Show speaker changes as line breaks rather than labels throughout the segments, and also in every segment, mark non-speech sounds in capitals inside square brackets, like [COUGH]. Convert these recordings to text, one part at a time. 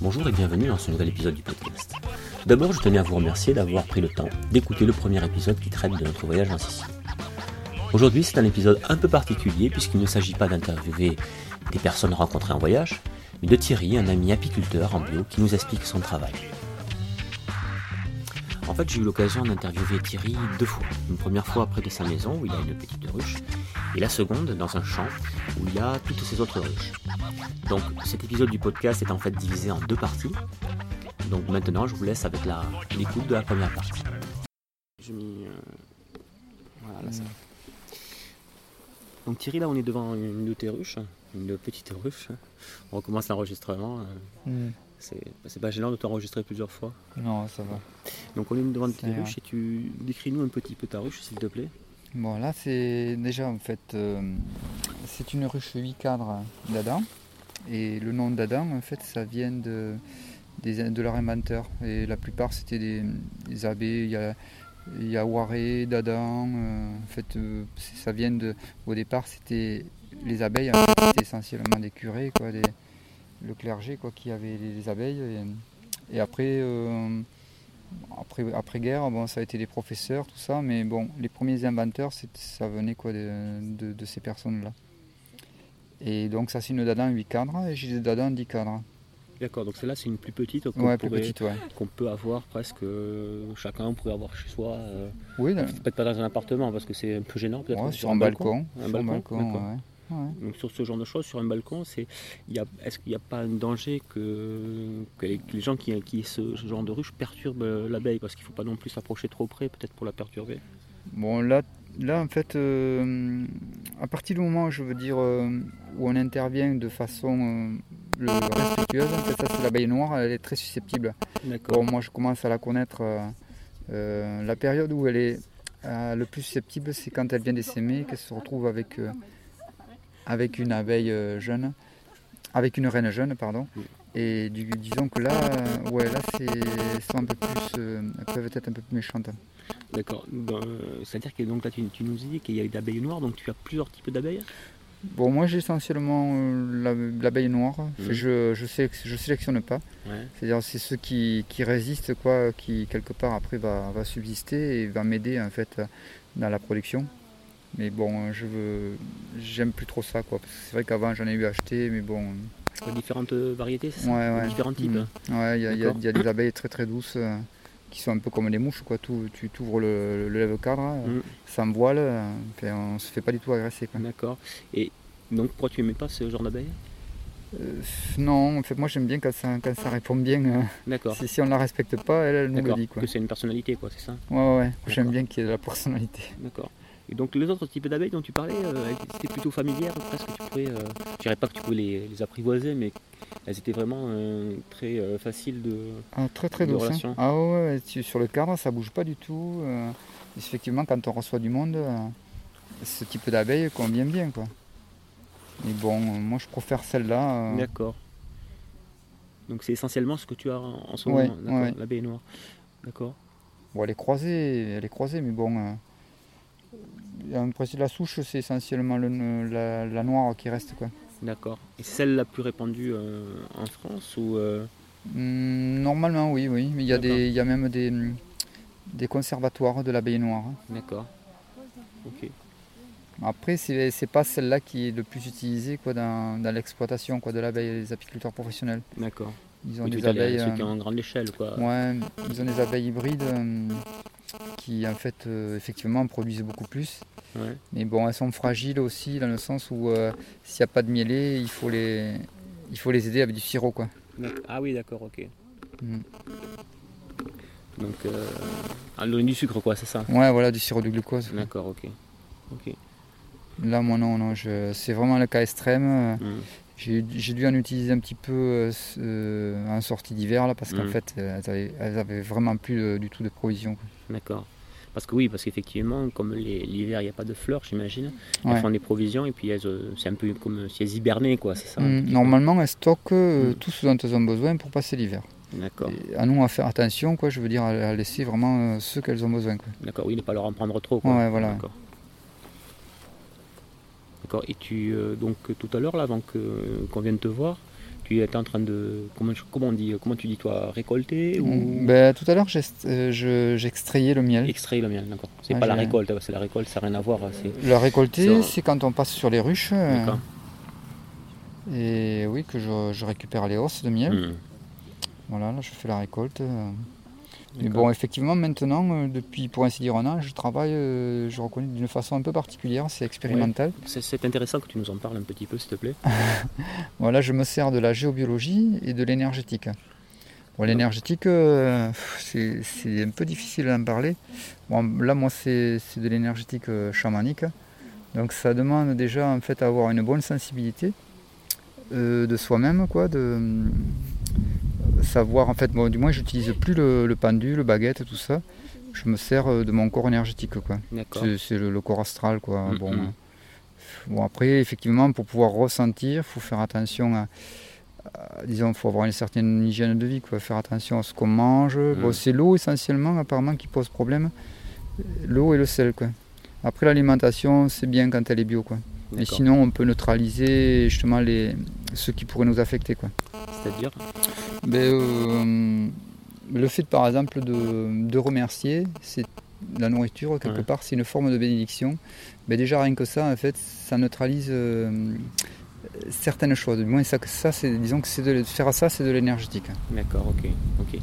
Bonjour et bienvenue dans ce nouvel épisode du podcast. D'abord, je tenais à vous remercier d'avoir pris le temps d'écouter le premier épisode qui traite de notre voyage en Sicile. Aujourd'hui, c'est un épisode un peu particulier puisqu'il ne s'agit pas d'interviewer des personnes rencontrées en voyage, mais de Thierry, un ami apiculteur en bio qui nous explique son travail. En fait, j'ai eu l'occasion d'interviewer Thierry deux fois. Une première fois près de sa maison où il a une petite ruche, et la seconde dans un champ où il y a toutes ces autres ruches. Donc cet épisode du podcast est en fait divisé en deux parties. Donc maintenant, je vous laisse avec la l'écoute de la première partie. J'ai mis. euh, Voilà, là, ça. Donc Thierry, là, on est devant une de tes ruches, une petite ruche. On recommence l'enregistrement. euh,
Hmm.
C'est pas gênant de t'enregistrer plusieurs fois.
Non, ça va.
Donc on est devant tes
C'est rien.
ruches et tu décris-nous un petit peu ta ruche, s'il te plaît.
Bon, là, c'est déjà en fait, euh, c'est une ruche 8 cadres d'Adam. Et le nom d'Adam, en fait, ça vient de, de leur inventeur. Et la plupart, c'était des, des abbés. Il y a, Waré, d'Adam. euh, en fait, euh, ça vient de. Au départ, c'était les abeilles, en fait, c'était essentiellement des curés, quoi, le clergé, quoi, qui avait les, les abeilles. Et après. Après, après guerre, bon, ça a été des professeurs, tout ça, mais bon, les premiers inventeurs, ça venait quoi de, de- de ces personnes-là. Et donc ça c'est une Dadan 8 cadres et j'ai des Dadan 10 cadres.
D'accord, donc celle-là c'est une plus petite qu'on
Ouais, plus
pourrait-
petite, ouais.
qu'on peut avoir presque euh, chacun pourrait avoir chez soi. euh,
Oui,
peut-être pas dans un appartement parce que c'est un peu gênant peut-être.
ouais, sur un balcon.
Un
sur
balcon,
balcon. Ouais.
Donc sur ce genre de choses, sur un balcon, c'est, il y a, est-ce qu'il n'y a pas un danger que, que les, que les gens qui, qui ce, ce genre de ruche perturbent euh, l'abeille? Parce qu'il ne faut pas non plus s'approcher trop près, peut-être pour la perturber.
Bon, là, là en fait, euh, à partir du moment, je veux dire, euh, où on intervient de façon euh, le- respectueuse, en fait, ça c'est l'abeille noire, elle est très susceptible.
D'accord.
Bon, moi je commence à la connaître. euh, euh, la période où elle est euh, le plus susceptible, c'est quand elle vient d'essaimer, qu'elle se retrouve avec, euh, avec une abeille euh, jeune, avec une reine jeune, pardon. Et du- disons que là, ouais, là, sont un peu plus, euh, peuvent être un peu plus méchantes.
D'accord. Euh, c'est-à-dire que donc là tu, tu nous dis qu'il y a des abeilles noires, donc tu as plusieurs types d'abeilles?
Bon, moi j'ai essentiellement euh, la- l'abeille noire.
Mhm.
Je, je, sé- je sélectionne pas.
Ouais.
C'est-à-dire c'est ceux qui, qui résistent, quoi, qui quelque part après va, va subsister et va m'aider en fait dans la production. Mais bon, je veux, j'aime plus trop ça, quoi. parce que C'est vrai qu'avant j'en ai eu acheté, mais bon,
Euh, Différentes variétés, c'est ça
ouais, ouais.
Différents types.
Mhm. Ouais, il y, a- y y des abeilles très très douces euh, qui sont un peu comme des mouches, quoi. Tout, tu t'ouvres le, le lève-cadre, euh,
Mhm.
sans voile, euh, on se fait pas du tout agresser, quoi.
D'accord. Et donc pourquoi tu n'aimais pas ce genre d'abeille?
Euh, non, en fait, moi j'aime bien quand ça, quand ça répond bien. euh,
D'accord.
si, si on la respecte pas, elle, elle nous le dit, quoi.
Que c'est une personnalité, quoi, c'est ça?
Ouais, ouais, ouais. J'aime bien qu'il y ait de la personnalité.
D'accord. Et donc les autres types d'abeilles dont tu parlais, euh, elles étaient plutôt familières, presque tu pouvais, euh, je dirais pas que tu pouvais les, les apprivoiser, mais elles étaient vraiment euh, très euh, faciles de...
Ah, très très
De
douce. hein. Ah ouais, tu- sur le cadre, ça bouge pas du tout. euh, effectivement, quand on reçoit du monde, ce type d'abeille convient bien, quoi. Mais bon, moi je préfère celle-là.
D'accord. Donc c'est essentiellement ce que tu as en, ce moment,
ouais.
l'abeille noire. D'accord.
bon, elle est croisée, elle est croisée, mais bon. En principe, la souche, c'est essentiellement le- la, la noire qui reste, quoi.
D'accord. Et c'est celle la plus répandue euh, en France ou euh,
Hum, normalement, oui, oui. Mais il y a, des, il y a même des, des conservatoires de l'abeille noire.
D'accord. Ok.
Après, c'est c'est pas celle-là qui est le plus utilisée quoi, dans, dans l'exploitation quoi, de l'abeille, les apiculteurs professionnels.
D'accord.
Ils ont
Oui,
des abeilles.
ceux qui
euh,
ont en grande échelle, quoi.
ouais, ils ont des abeilles hybrides euh, qui en fait euh, effectivement produisent beaucoup plus.
Ouais.
Mais bon, elles sont fragiles aussi dans le sens où euh, s'il n'y a pas de mielé, il faut les, il faut les aider avec du sirop quoi.
Ah oui, d'accord, ok.
Mm.
Donc, euh, ah, donner du sucre, quoi, c'est ça
Ouais, voilà, du sirop de glucose.
D'accord, ok. Ok.
Là, moi non, non, je- c'est vraiment le cas extrême.
Mm.
J'ai dû en utiliser un petit peu euh, euh, en sortie d'hiver là parce qu'en
Mhm.
fait euh, elles avaient, elles avaient vraiment plus de- du tout de provisions.
D'accord. Parce que oui, parce qu'effectivement, comme l'hiver, il n'y a pas de fleurs, j'imagine,
Ouais.
elles font des provisions et puis elles, c'est un peu comme si elles hibernaient, quoi, c'est ça
Mm,
peu
Normalement elles stockent euh,
Mhm.
tout ce dont elles ont besoin pour passer l'hiver.
D'accord.
À nous à faire attention quoi, je veux dire à, laisser vraiment euh, ce qu'elles ont besoin.
D'accord, oui, ne pas leur en prendre trop, quoi.
Ouais, voilà.
D'accord. D'accord. Et tu, euh, donc tout à l'heure, là, avant que- qu'on vienne te voir, tu étais en train de. Comment, comment on dit Comment tu dis, toi Récolter ou?
Ben, tout à l'heure, euh, j'extrayais le miel.
extraire le miel D'accord. C'est
Ah,
pas la récolte, que la récolte, ça n'a rien à voir. C'est...
Le récolter, c'est quand on passe sur les ruches. euh,
D'accord.
Et oui, que je, je récupère les hausses de miel.
Hmm.
Voilà, là, je fais la récolte. Mais bon, effectivement, maintenant, euh, depuis pour ainsi dire un an, je travaille, euh, je reconnais d'une façon un peu particulière, c'est expérimental.
C'est, c'est intéressant que tu nous en parles un petit peu, s'il te plaît. [LAUGHS]
Voilà, je me sers de la géobiologie et de l'énergétique. Bon, l'énergétique, euh, c'est un peu difficile d'en parler. Bon, là, moi, c'est de l'énergétique chamanique. Donc, ça demande déjà en fait à avoir une bonne sensibilité euh, de soi-même, quoi, de savoir en fait. Bon, du moins, j'utilise plus le, le pendule, le baguette, tout ça. Je me sers euh, de mon corps énergétique, quoi. C'est le, le corps astral, quoi.
Mhm.
Bon, euh, bon, après, effectivement, pour pouvoir ressentir, il faut faire attention à, à- disons, faut avoir une certaine hygiène de vie, quoi. Faire attention à ce qu'on mange. Bon,
Mhm.
c'est l'eau essentiellement, apparemment, qui pose problème. L'eau et le sel, quoi. Après, l'alimentation, c'est bien quand elle est bio, quoi. Et sinon, on peut neutraliser justement les, ceux qui pourraient nous affecter, quoi.
C'est-à-dire
Ben, euh, le fait, par exemple, de, de remercier, c'est la nourriture, quelque
Ouais.
part, c'est une forme de bénédiction. Ben, déjà, rien que ça, en fait, ça neutralise euh, certaines choses. Du moins, ça, ça c'est, disons que c'est de, faire ça, c'est de l'énergétique.
D'accord, ok. ok.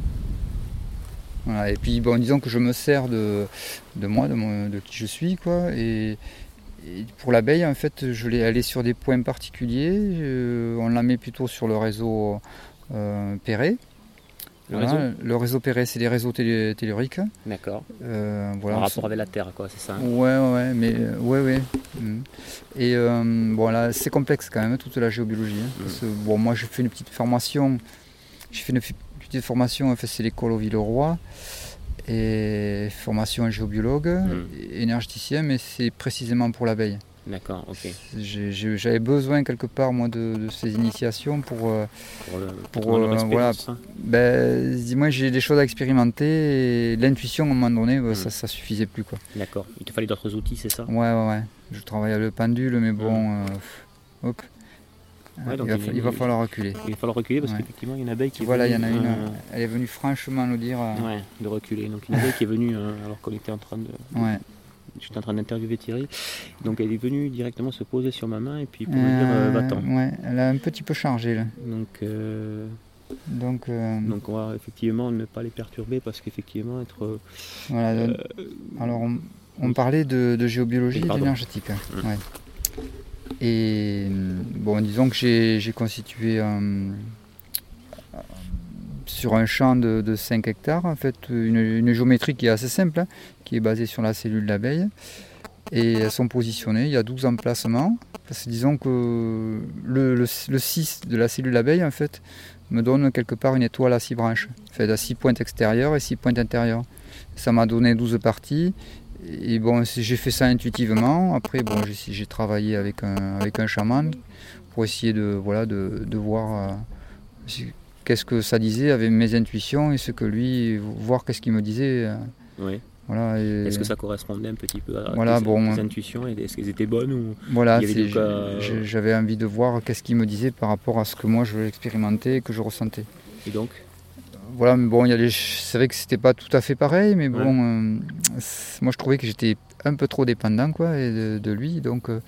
Voilà. Et puis, bon, disons que je me sers de, de moi, de, mon- de qui je suis, quoi. Et, et pour l'abeille, en fait, je l'ai, est sur des points particuliers. euh, on la met plutôt sur le réseau euh, Perret.
Le
Voilà,
réseau
le réseau Perret, c'est des réseaux télé- telluriques.
D'accord.
Euh, voilà,
en rapport avec la Terre, quoi, c'est ça hein?
Ouais, ouais, mais euh, ouais, ouais. Mm. Et bon, là, c'est complexe quand même, toute la géobiologie. hein, parce que, bon, moi, j'ai fait une petite formation. J'ai fait une petite formation, en fait, c'est l'école au Villeroy. Et formation en géobiologue,
Mm.
et énergéticien, mais c'est précisément pour l'abeille.
D'accord, ok.
J'avais besoin quelque part, moi, de, de ces initiations pour. euh,
Pour le,
Pour,
le
euh, voilà.
ça.
ben, dis-moi, j'ai des choses à expérimenter et l'intuition, à un moment donné, ben,
Mm.
ça, ça suffisait plus, quoi.
D'accord. Il te fallait d'autres outils, c'est ça?
Ouais, ouais, ouais. Je travaille à le pendule, mais bon, euh, hop.
Ouais, donc
il, va,
il
il falloir reculer.
Il va falloir reculer parce
Ouais.
qu'effectivement, il y a une abeille qui est
Voilà, il y en a une.
euh,
Elle est venue franchement nous dire. euh,
Ouais, de reculer. Donc une abeille qui est venue euh, alors qu'on était en train de.
ouais.
J'étais en train d'interviewer Thierry. Donc elle est venue directement se poser sur ma main et puis pour me dire va-t'en.
ouais, elle a un petit peu changé là.
Donc, euh,
Donc, euh,
donc on va effectivement ne pas les perturber parce qu'effectivement être.
voilà. alors, on, parlait de, de géobiologie
Oui,
et d'énergétique. hein. Ouais. Et bon, disons que j'ai constitué un- sur un champ de, de 5 hectares, en fait, une, une géométrie qui est assez simple, hein, qui est basée sur la cellule d'abeille. Et elles sont positionnées, il y a 12 emplacements. Parce que disons que le, le, le 6 de la cellule d'abeille, en fait, me donne quelque part une étoile à 6 branches, faite à 6 pointes extérieures et 6 pointes intérieures. Ça m'a donné 12 parties. Et bon, j'ai fait ça intuitivement. Après, bon, j'ai travaillé avec un, avec un chaman pour essayer de, voilà, de, de voir euh, qu'est-ce que ça disait avec mes intuitions et ce que lui, voir qu'est-ce qu'il me disait. euh,
Oui.
Voilà,
Est-ce que ça correspondait un petit peu à
Voilà,
tes,
bon.
tes intuitions et est-ce qu'elles étaient bonnes ou
voilà, j'ai- j'avais envie de voir qu'est-ce qu'il me disait par rapport à ce que moi je expérimentais et que je ressentais.
et donc?
Voilà, mais bon, il y a les- que c'était pas tout à fait pareil, mais
Ouais.
bon, euh, moi je trouvais que j'étais un peu trop dépendant quoi, et de, de lui. Donc euh,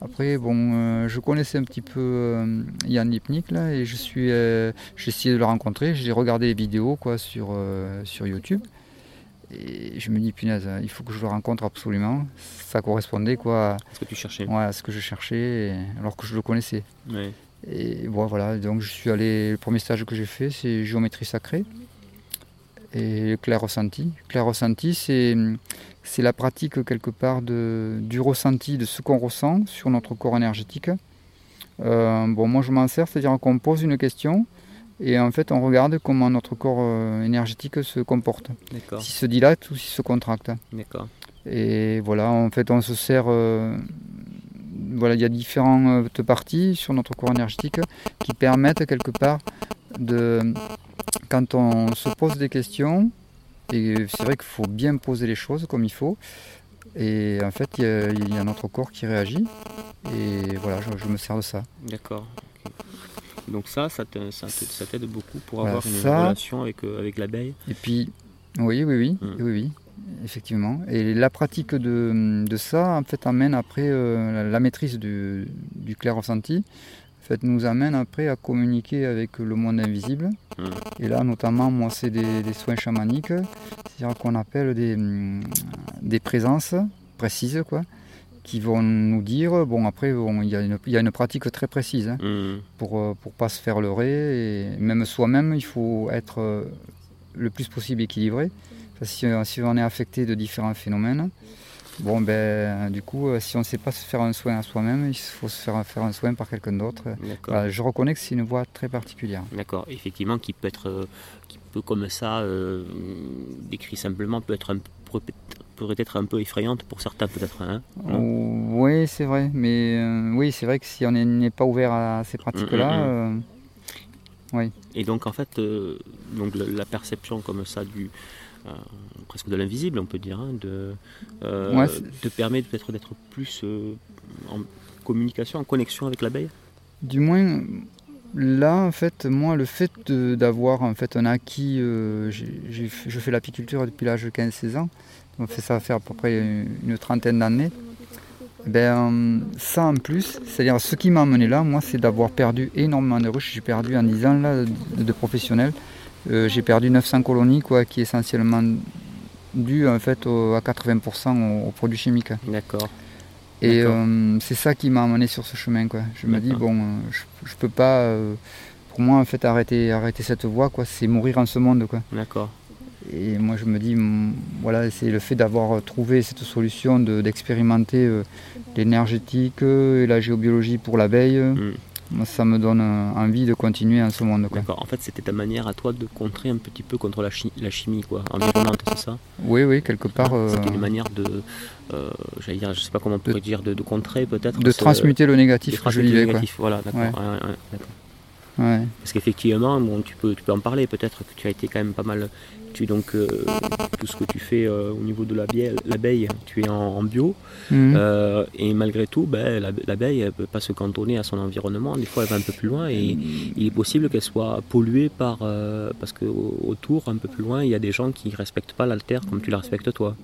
après, bon, euh, je connaissais un petit peu Yann Lipnik là, et je suis, j'ai essayé de le rencontrer. J'ai regardé les vidéos quoi sur sur YouTube, et je me dis punaise, il faut que je le rencontre absolument. Ça correspondait quoi,
est-ce que tu cherchais
ouais, à ce que je cherchais, alors que je le connaissais.
Ouais.
Et bon, voilà, donc je suis allé, le premier stage que j'ai fait, c'est géométrie sacrée et clair ressenti. Clair ressenti, c'est, c'est la pratique quelque part de, du ressenti, de ce qu'on ressent sur notre corps énergétique. Euh, bon, moi je m'en sers, c'est-à-dire qu'on pose une question et en fait on regarde comment notre corps euh, énergétique se comporte,
D'accord,
s'il se dilate ou s'il se contracte.
d'accord.
Et voilà, en fait, on se sert. euh, voilà, il y a différentes parties sur notre corps énergétique qui permettent quelque part de. Quand on se pose des questions, et c'est vrai qu'il faut bien poser les choses comme il faut, Et en fait, il y, a, il y a notre corps qui réagit. Et voilà, je, je me sers de ça.
D'accord. Donc ça, ça te- ça t'aide beaucoup pour
Voilà,
avoir une
ça-
relation avec, euh, avec l'abeille?
Et puis, oui, oui, oui,
Mm.
oui, oui, effectivement. Et la pratique de, de ça, en fait, amène après euh, la, la maîtrise du, du clair ressenti. En fait, nous amène après à communiquer avec le monde invisible.
Mm.
Et là, notamment, moi, c'est des, des soins chamaniques, c'est-à-dire qu'on appelle des, des présences précises, quoi, qui vont nous dire, bon, après, bon, il y, a une- il y a une pratique très précise. hein
Mm.
pour ne pas se faire leurrer. Et même soi-même, il faut être euh, le plus possible équilibré. Parce que si, euh, si on est affecté de différents phénomènes, bon ben du coup, euh, si on ne sait pas se faire un soin à soi-même, il faut se faire faire un soin par quelqu'un d'autre. Je reconnais que c'est une voie très particulière.
D'accord. Effectivement, qui peut être, euh, qui peut comme ça, euh, décrit simplement, peut être un pourrait être un peu effrayante pour certains peut-être. Hein
oui, c'est vrai. Mais euh, oui, c'est vrai que si on est- n'est pas ouvert à ces pratiques-là,
Mm, mm,
euh,
Et donc en fait, euh, donc la perception comme ça du euh, presque de l'invisible, on peut dire, hein, de, euh,
Ouais,
te permet peut-être d'être plus euh, en communication, en connexion avec l'abeille.
Du moins, là, en fait, moi, le fait d'avoir en fait un acquis, euh, je fais l'apiculture depuis l'âge de 15-16 ans, on fait ça faire à peu près une, une trentaine d'années. Ben, ça en plus, c'est-à-dire ce qui m'a amené là, moi, c'est d'avoir perdu énormément de ruches. J'ai perdu en 10 ans là, de, de professionnels. Euh, j'ai perdu 900 colonies, quoi, qui est essentiellement dû en fait au- à 80% aux, aux produits chimiques.
D'accord.
Et euh, c'est ça qui m'a amené sur ce chemin. Quoi. Je me dis, bon, euh, je, je peux pas, euh, pour moi, en fait, arrêter, arrêter cette voie, quoi. c'est mourir en ce monde. Quoi.
D'accord.
Et moi, je me dis, mm, voilà, c'est le fait d'avoir trouvé cette solution de- d'expérimenter euh, l'énergétique et la géobiologie pour l'abeille.
Mm.
Moi, ça me donne euh, envie de continuer en ce monde. Quoi.
D'accord. En fait, c'était ta manière à toi de contrer un petit peu contre la, chi- la chimie, quoi, environnante, c'est ça?
Oui, oui, quelque part, euh,
C'était une manière de, euh, j'allais dire, je sais pas comment on pourrait dire, de, de contrer peut-être.
de transmuter le
de
négatif que je
transmuter le
vivais. Quoi.
négatif. Voilà, d'accord.
Ouais.
ouais, ouais, d'accord.
Ouais.
Parce qu'effectivement, bon, tu, peux, tu peux en parler peut-être que tu as été quand même pas mal. Tu donc euh, tout ce que tu fais euh, au niveau de l'abeille, tu es en, en bio
Mhm.
euh, et malgré tout, ben, l'ab- l'abeille ne peut pas se cantonner à son environnement. Des fois, elle va un peu plus loin et il est possible qu'elle soit polluée par parce que au- autour, un peu plus loin, il y a des gens qui respectent pas l'altère comme tu la respectes toi.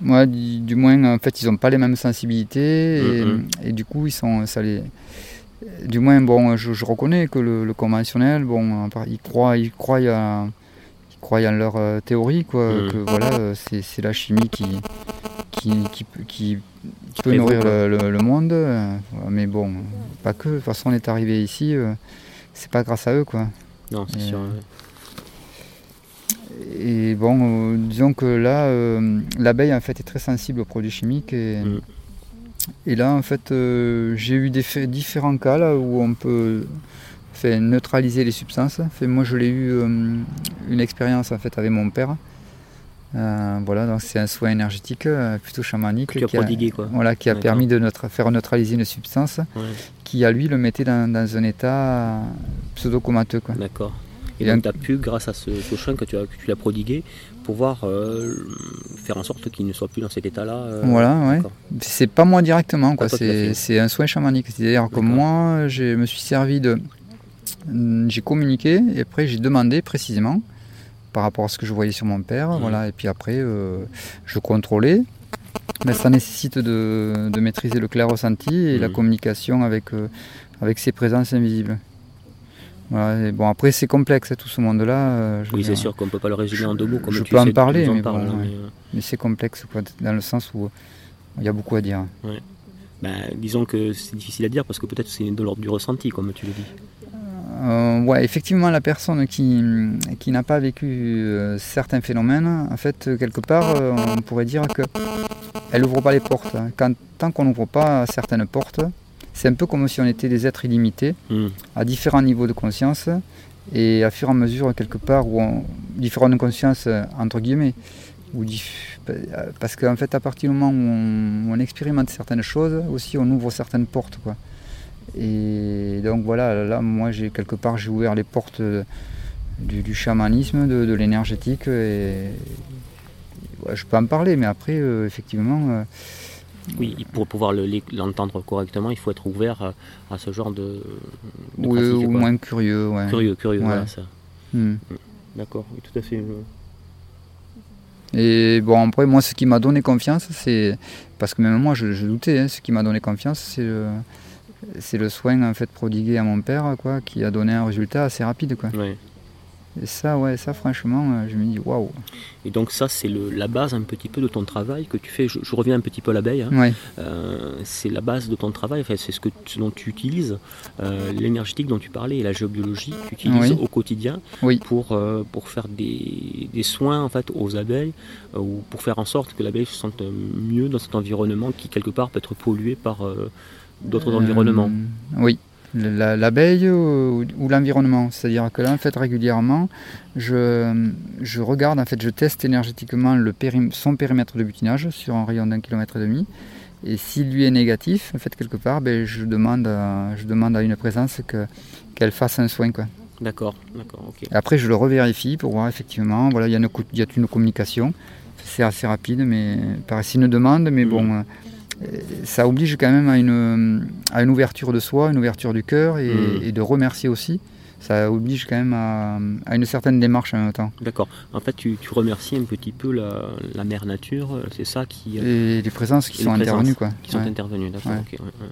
Moi, du, du moins, en fait, ils n'ont pas les mêmes sensibilités et, et du coup, ils sont, ça les, du moins, bon, je, je reconnais que le, le conventionnel, bon, ils croient, ils croient, à, ils croient en leur euh, théorie, quoi,
Mhm.
que voilà, euh, c'est, la chimie qui, qui, qui, peut- qui, qui peut
prévaut,
nourrir le, le- le monde, euh, mais bon, pas que. De toute façon, on est arrivé ici, c'est pas grâce à eux, quoi.
Non, c'est sûr.
Et bon, disons que là, l'abeille en fait est très sensible aux produits chimiques. Et,
Mm.
Et là, en fait, euh, j'ai eu des différents cas là où on peut fait, neutraliser les substances. Fait, moi, je l'ai eu euh, une expérience en fait avec mon père. Euh, voilà, donc c'est un soin énergétique plutôt chamanique qui a,
prodigué, quoi.
voilà, qui a permis de neutra- faire neutraliser une substance
Ouais,
qui, à lui, le mettait dans, dans un état pseudo-comateux.
D'accord. Et
Et
donc, tu as pu, grâce à ce, chemin que tu as, que tu as prodigué, pouvoir euh, faire en sorte qu'il ne soit plus dans cet état-là. euh,
Voilà, ouais. C'est pas moi directement, quoi. C'est un soin chamanique. C'est-à-dire que moi, je me suis servi de. Hmm, J'ai communiqué et après j'ai demandé précisément par rapport à ce que je voyais sur mon père.
Mhm.
Voilà, et puis après, euh, je contrôlais. Mais ça nécessite de, de maîtriser le clair ressenti et la
Mhm.
communication avec, euh, avec ces présences invisibles. Voilà, et bon, après, c'est complexe, hein, tout ce monde-là. euh,
Oui, c'est sûr qu'on ne peut pas le résumer en deux mots comme
je
tu
peux en parler,
nous en
mais
parles,
bon,
hein,
ouais.
mais, euh,
Mais c'est complexe, quoi, dans le sens où il y a beaucoup à dire.
ben, disons que c'est difficile à dire parce que peut-être c'est de l'ordre du ressenti, comme tu le dis.
Euh, ouais, effectivement, la personne qui, qui n'a pas vécu euh, certains phénomènes, en fait, quelque part, on pourrait dire que elle n'ouvre pas les portes. Quand, tant qu'on n'ouvre pas certaines portes, c'est un peu comme si on était des êtres illimités,
Hmm.
à différents niveaux de conscience, et à fur et à mesure, quelque part, où on, différents de conscience, euh, entre guillemets, parce qu'en fait, à partir du moment où on, expérimente certaines choses, aussi, on ouvre certaines portes, quoi. Et donc voilà, là, moi, j'ai quelque part, j'ai ouvert les portes du, du chamanisme, de, de l'énergétique, et je peux en parler, mais après, euh, effectivement. euh,
Oui, pour pouvoir le- l'entendre correctement, il faut être ouvert à, à ce genre de, de
oui,
pratique, quoi.
moins curieux, ouais.
Curieux, curieux,
Ouais.
voilà ça.
Hmm.
D'accord, oui, tout à fait.
Et bon, après, moi, ce qui m'a donné confiance, c'est. Parce que même moi, je, je doutais, hein, ce qui m'a donné confiance, c'est le. C'est le soin en fait prodigué à mon père, quoi, qui a donné un résultat assez rapide, quoi.
ouais.
Et ça, ouais, ça, franchement, euh, je me dis, waouh.
Et donc ça, c'est la base un petit peu de ton travail que tu fais. Je, je reviens un petit peu à l'abeille. hein.
Ouais,
Euh, c'est la base de ton travail, enfin, c'est ce, que, ce dont tu utilises, euh, l'énergétique dont tu parlais et la géobiologie, tu utilises
Oui.
au quotidien
Oui.
pour, euh, pour faire des, des soins en fait, aux abeilles ou pour faire en sorte que l'abeille se sente mieux dans cet environnement qui quelque part peut être pollué par d'autres environnements.
Oui, l'abeille ou, ou l'environnement. C'est-à-dire que là, en fait, régulièrement, je, je regarde, en fait, je teste énergétiquement le périm- son périmètre de butinage sur un rayon d'un kilomètre et demi. Et s'il lui est négatif, en fait, quelque part, ben, je, demande à, je demande à une présence que, qu'elle fasse un soin. Quoi.
D'accord, d'accord, ok.
Après, je le revérifie pour voir effectivement, voilà, il y, y a une communication. C'est assez rapide, mais par une demande, mais
Mhm.
bon, ça oblige quand même à une, à une ouverture de soi, une ouverture du cœur et, et de remercier aussi. Ça oblige quand même à, à une certaine démarche en même temps.
D'accord. En fait, tu, tu remercies un petit peu la, la mère nature, c'est ça qui, euh,
Et les présences qui sont intervenues, quoi.
qui sont intervenues. D'accord,
Ouais.
ouais.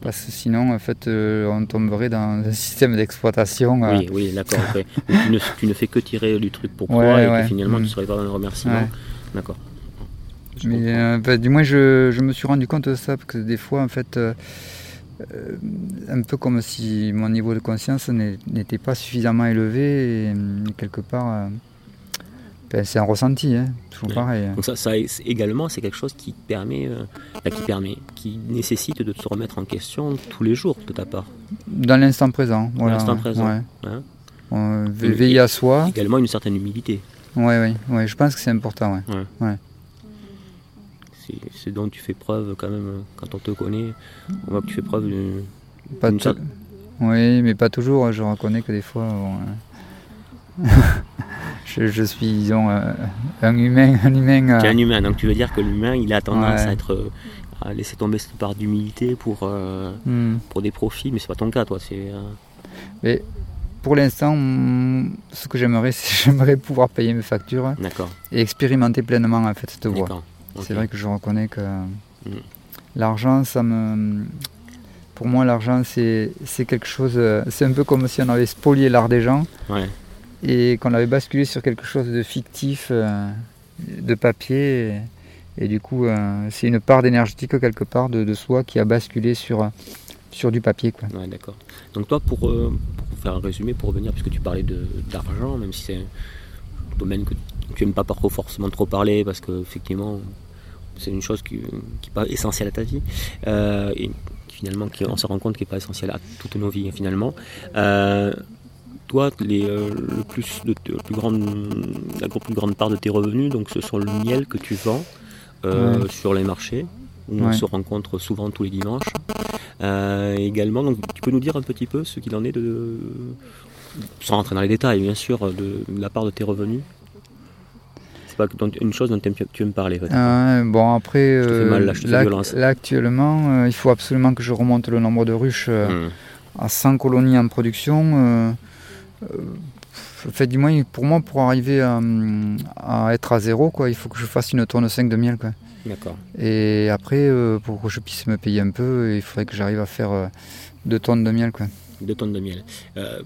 Parce que sinon, en fait, euh, on tomberait dans un système d'exploitation. euh,
Oui, oui, d'accord. [LAUGHS] tu, ne, tu ne fais que tirer du truc pour toi et que finalement tu
mm.
ne serais pas dans le remerciement. D'accord.
Mais euh, bah, du moins, je, je me suis rendu compte de ça, parce que des fois, en fait, euh, euh, un peu comme si mon niveau de conscience n'était pas suffisamment élevé, et, quelque part, ben, c'est un ressenti, hein, toujours
Ouais.
pareil.
Donc ça, ça également, c'est quelque chose qui permet, euh, qui permet, qui nécessite de se remettre en question tous les jours de ta part.
Dans l'instant présent. Voilà,
l'instant présent,
ouais.
hein.
Veiller à soi,
Également une certaine humilité.
ouais, ouais, ouais, je pense que c'est important. Ouais.
C'est c'est dont tu fais preuve quand même quand on te connaît. On voit que tu fais preuve d'une
Pas
Une sorte-
Oui, mais pas toujours. hein, Je reconnais que des fois, bon, euh, [LAUGHS] je, je suis, disons, euh, un humain. Un humain
Tu es
euh,
un humain, donc tu veux dire que l'humain, il a tendance
Ouais.
à être euh, à laisser tomber cette part d'humilité pour,
hmm.
pour des profits, mais c'est pas ton cas, toi. C'est euh,
Pour l'instant, ce que j'aimerais, [LAUGHS] c'est j'aimerais pouvoir payer mes factures et expérimenter pleinement en fait cette voie. C'est vrai que je reconnais que
Mm.
l'argent, ça me, pour moi, l'argent, c'est quelque chose. euh, C'est un peu comme si on avait spolié l'art des gens
Ouais,
et qu'on l'avait basculé sur quelque chose de fictif, euh, de papier. Et, et du coup, euh, c'est une part d'énergétique quelque part de, de soi qui a basculé sur sur du papier, quoi.
ouais, d'accord. Donc toi, pour, euh, pour faire un résumé, pour revenir, puisque tu parlais d'argent, même si c'est un domaine que tu n'aimes pas forcément trop parler, parce que effectivement, c'est une chose qui n'est pas essentielle à ta vie, euh, et finalement, qui, on se rend compte qui n'est pas essentielle à toutes nos vies, finalement. Euh, toi, les, euh, le plus de, de- plus grande, la plus grande part de tes revenus, donc ce sont le miel que tu vends
Ouais.
sur les marchés, où on se rencontre souvent tous les dimanches. Également, donc, tu peux nous dire un petit peu ce qu'il en est de, sans rentrer dans les détails, bien sûr, de, de la part de tes revenus? Pas une chose dont tu veux me parler.
bon, après, euh,
mal, là,
actuellement, euh, il faut absolument que je remonte le nombre de ruches euh,
Hum,
à 100 colonies en production. fait, du moins, pour moi, pour arriver à, à être à zéro, quoi, il faut que je fasse une tonne 5 de miel. Quoi.
D'accord.
Et après, pour que je puisse me payer un peu, il faudrait que j'arrive à faire 2 tonnes de miel. Quoi.
Deux tonnes de miel. Euh,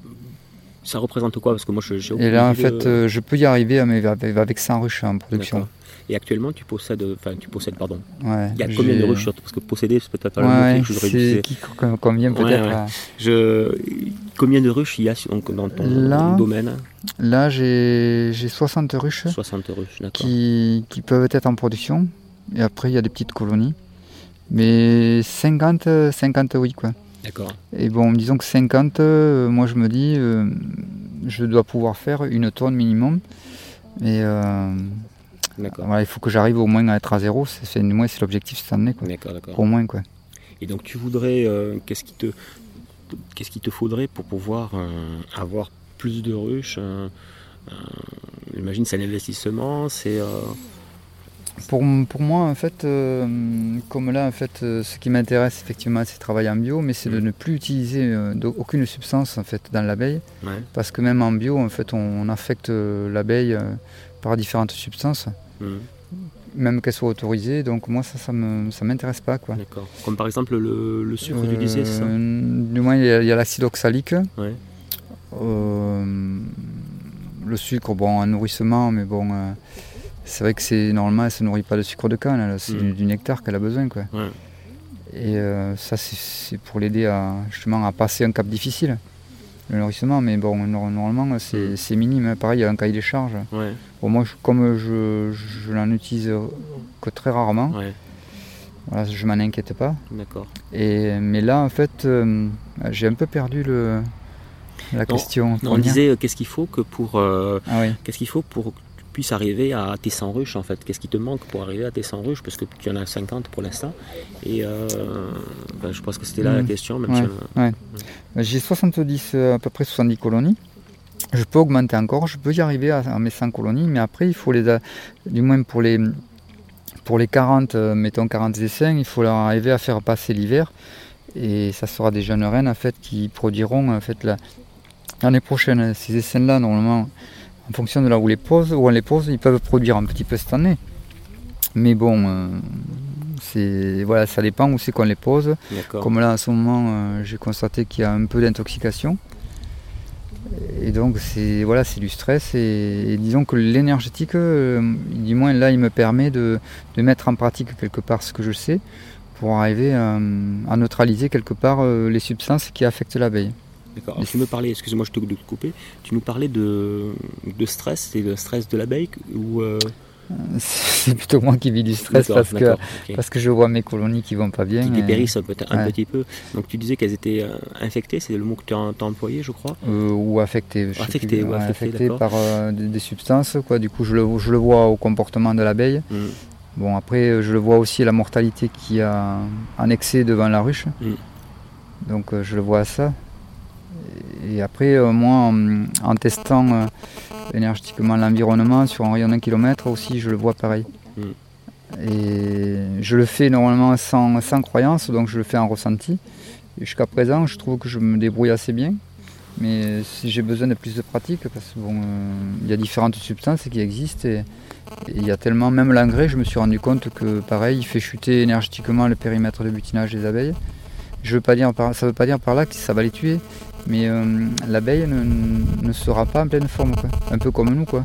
ça représente quoi? Parce que moi, je- j'ai
Et là, en fait,
de-
euh, je peux y arriver mais avec avec 100 ruches en production.
D'accord. Et actuellement, tu possèdes, enfin, tu possèdes, pardon.
Ouais,
Il y a combien de ruches Parce que posséder, c'est peut-être
Ouais,
mot que je voudrais
c'est
utiliser.
qui co- convient
Ouais,
peut-être.
ouais.
à-
Je... Combien de ruches il y a donc, dans ton
Là,
domaine?
Là, j'ai j'ai 60 ruches
60 ruches, d'accord.
qui, qui peuvent être en production. Et après, il y a des petites colonies. Mais 50, euh, 50 oui, quoi.
D'accord.
Et bon, disons que 50, euh, moi je me dis, euh, je dois pouvoir faire une tonne minimum. Et euh, voilà, il faut que j'arrive au moins à être à zéro. C'est, moins, c'est l'objectif cette année, quoi.
D'accord, d'accord.
Au moins, quoi.
Et donc tu voudrais, qu'est-ce qui te, qu'est-ce qui te faudrait pour pouvoir avoir plus de ruches J'imagine c'est un investissement, c'est, euh,
pour, pour moi, en fait, euh, comme là, en fait, euh, ce qui m'intéresse effectivement, c'est de travailler en bio, mais c'est de ne plus utiliser euh, aucune substance en fait dans l'abeille,
Ouais.
parce que même en bio, en fait, on, affecte euh, l'abeille par différentes substances,
Mhm.
même qu'elles soient autorisées. Donc moi, ça, ça me, ça m'intéresse pas, quoi.
D'accord. Comme par exemple le, le sucre, c'est ça
Euh, Du moins, il y a, l'acide oxalique.
Ouais.
Le sucre, bon, un nourrissement, mais bon, c'est vrai que c'est normalement, elle se nourrit pas de sucre de canne, c'est
Mm.
du, nectar qu'elle a besoin, quoi.
Ouais.
Et euh, ça, c'est- pour l'aider à justement à passer un cap difficile, le nourrissement. Mais bon, nor- normalement, c'est
Mm.
c'est minime. Pareil, il y a un cahier des charges.
Ouais.
Bon, moi, je- comme je, je n'en utilise que très rarement,
Ouais.
voilà, je m'en inquiète pas.
D'accord.
Et, mais là, en fait, euh, j'ai un peu perdu le, la question.
Non, on disait euh, qu'est-ce qu'il faut que pour euh,
Ah oui.
qu'est-ce qu'il faut pour puisses arriver à tes 100 ruches en fait Qu'est-ce qui te manque pour arriver à tes 100 ruches? Parce que tu en as 50 pour l'instant. Et euh, ben, je pense que c'était là la
Mm.
question.
Ouais.
si
J'ai 70, euh, à peu près 70 colonies. Je peux augmenter encore, je peux y arriver à, à mes 100 colonies, mais après, il faut les, a- du moins pour les, pour les 40, euh, mettons 40 essaims, il faut leur arriver à faire passer l'hiver. Et ça sera des jeunes reines en fait, qui produiront en fait, la- l'année prochaine. Ces essaims-là, normalement, en fonction de là où, les pose, où on les pose, ils peuvent produire un petit peu cette année. Mais bon, euh, c'est voilà, ça dépend où c'est qu'on les pose. Comme là en ce moment, euh, j'ai constaté qu'il y a un peu d'intoxication. Et donc c'est voilà, du stress. Et, et disons que l'énergétique, euh, du moins là, il me permet de, de mettre en pratique quelque part ce que je sais pour arriver à neutraliser quelque part les substances qui affectent l'abeille.
D'accord. Alors, tu me parlais, excuse-moi, je te couper. Tu nous parlais de, de stress, c'est le stress de l'abeille ou euh, [LAUGHS]
C'est plutôt moi qui vis du stress
d'accord,
parce que, parce que je vois mes colonies qui vont pas bien.
qui
et-
dépérissent un, peu- un
Ouais.
petit peu. Donc tu disais qu'elles étaient euh, infectées, c'est le mot que tu as, employé, je crois.
euh, ou affecté, je sais
Affecté,
plus,
ouais,
ouais,
affecté,
affecté
d'accord.
par euh, des, des substances. Quoi. Du coup, je le, je le vois au comportement de l'abeille.
Mm.
Bon, après, je le vois aussi à la mortalité qui a en excès devant la ruche.
Mm.
Donc, euh, je le vois à ça. Et après, euh, moi, en, en testant euh, énergétiquement l'environnement sur un rayon d'un kilomètre aussi, je le vois pareil.
Mm.
Et je le fais normalement sans, sans croyance, donc je le fais en ressenti. Jusqu'à présent, je trouve que je me débrouille assez bien. Mais si j'ai besoin de plus de pratique, parce que bon, euh, y a différentes substances qui existent et, et il y a tellement, même l'engrais, je me suis rendu compte que pareil, il fait chuter énergétiquement le périmètre de butinage des abeilles. Je veux pas dire par, ça ne veut pas dire par là que ça va les tuer, mais euh, l'abeille ne, ne sera pas en pleine forme, quoi. un peu comme nous. Quoi.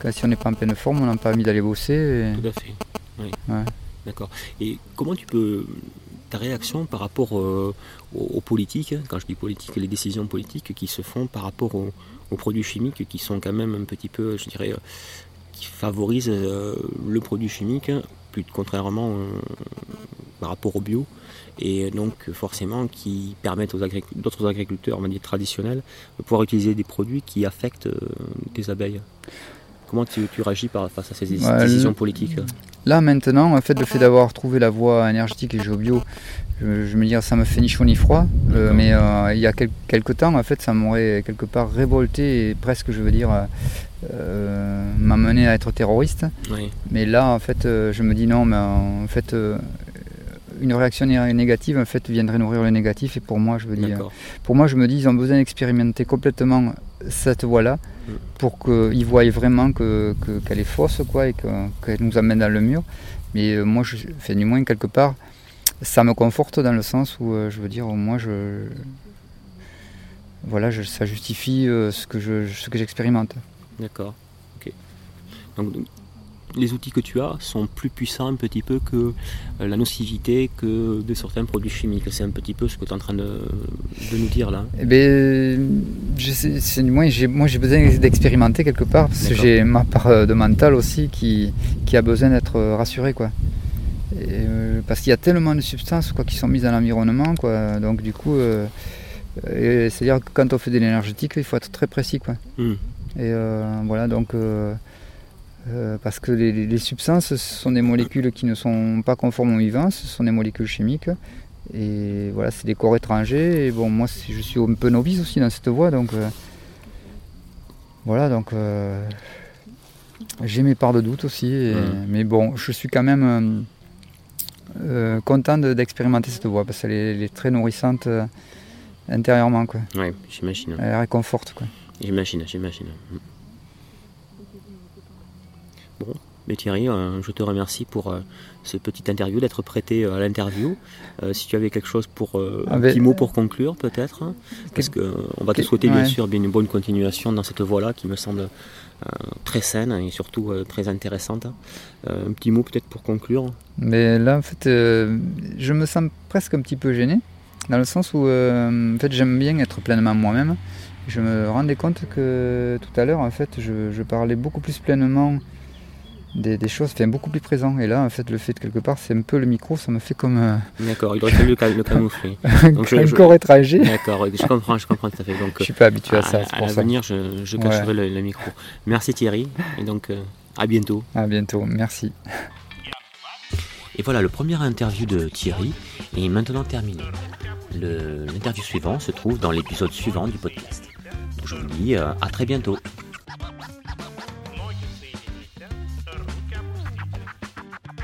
Quand si on n'est pas en pleine forme, on n'a pas envie d'aller bosser. et-
Tout à fait. Oui.
Ouais.
D'accord. Et comment tu peux ta réaction par rapport euh, aux, aux politiques, hein, quand je dis politique, les décisions politiques qui se font par rapport aux, aux produits chimiques qui sont quand même un petit peu, je dirais, euh, qui favorisent euh, le produit chimique, hein, plus contrairement par rapport au bio, et donc forcément qui permettent aux agricul- d'autres agriculteurs, on va dire traditionnels, de pouvoir utiliser des produits qui affectent euh, tes abeilles. Comment tu, tu réagis par, face à ces
Ouais,
décisions politiques?
Là maintenant, en fait, le fait d'avoir trouvé la voie énergétique et géobio, je, je me dis ça me fait ni chaud ni froid. Euh, mais euh, il y a quel- quelques temps, en fait, ça m'aurait quelque part révolté et presque, je veux dire, euh, euh, m'amené à être terroriste.
Oui,
Mais là, en fait, euh, je me dis non, mais en fait, euh, une réaction né- négative, en fait, viendrait nourrir le négatif. Et pour moi, je veux dire,
d'accord.
pour moi, je me dis, ils ont besoin d'expérimenter complètement cette voie-là
Mm.
pour qu'ils voient vraiment que, que- qu'elle est fausse quoi, et que- qu'elle nous amène dans le mur. Mais euh, moi, je, enfin, du moins, quelque part, ça me conforte dans le sens où, euh, je veux dire, moi, je, voilà, je- ça justifie euh, ce que, je, ce que j'expérimente.
D'accord. Ok. Donc, les outils que tu as sont plus puissants un petit peu que euh, la nocivité que de certains produits chimiques. C'est un petit peu ce que tu es en train de, de nous dire là.
Eh ben, je sais- moi, j'ai, besoin d'expérimenter quelque part, parce que j'ai ma part euh, de mental aussi qui, qui a besoin d'être euh, rassurée. Quoi. Et, parce qu'il y a tellement de substances quoi, qui sont mises dans l'environnement. Quoi. Donc, du coup, euh, c'est-à-dire que quand on fait de l'énergétique, il faut être très précis. Quoi.
Hmm.
Et euh, voilà, donc. euh, euh, parce que les, substances, ce sont des molécules qui ne sont pas conformes aux vivants, ce sont des molécules chimiques. Et voilà, c'est des corps étrangers. Et bon, moi, je suis un peu novice aussi dans cette voie, donc euh, voilà, donc euh, J'ai mes parts de doute aussi, mais bon, je suis quand même content de- d'expérimenter cette voie parce qu'elle est, est très nourrissante intérieurement, quoi.
Ouais, j'imagine.
Elle réconforte, quoi.
J'imagine, j'imagine. Bon, mais Thierry, euh, je te remercie pour euh, ce petit interview, d'être prêté euh, à l'interview. Euh, si tu avais quelque chose pour un petit mot pour conclure, peut-être, hein, parce que on va te souhaiter bien sûr bien une bonne continuation dans cette voie-là qui me semble très saine et surtout très intéressante. Euh, un petit mot peut-être pour conclure.
Mais là, en fait, je me sens presque un petit peu gêné, dans le sens où, en fait, j'aime bien être pleinement moi-même. Je me rendais compte que tout à l'heure, en fait, je, je parlais beaucoup plus pleinement des, des choses, enfin, beaucoup plus présent. Et là, en fait, le fait de quelque part, c'est un peu le micro, ça me fait comme euh,
D'accord, il aurait fallu le, cam- le camoufler. [LAUGHS] Donc, je-
un
je-
corps étranger.
D'accord, je comprends, je comprends tout à fait. Donc,
Je suis pas habitué à ça,
à, à l'avenir, je, je cacherai le, le micro. Merci Thierry, et donc euh, à bientôt.
À bientôt, merci.
Et voilà, le premier interview de Thierry est maintenant terminé. L'interview suivant se trouve dans l'épisode suivant du podcast. Donc je vous dis euh, à très bientôt.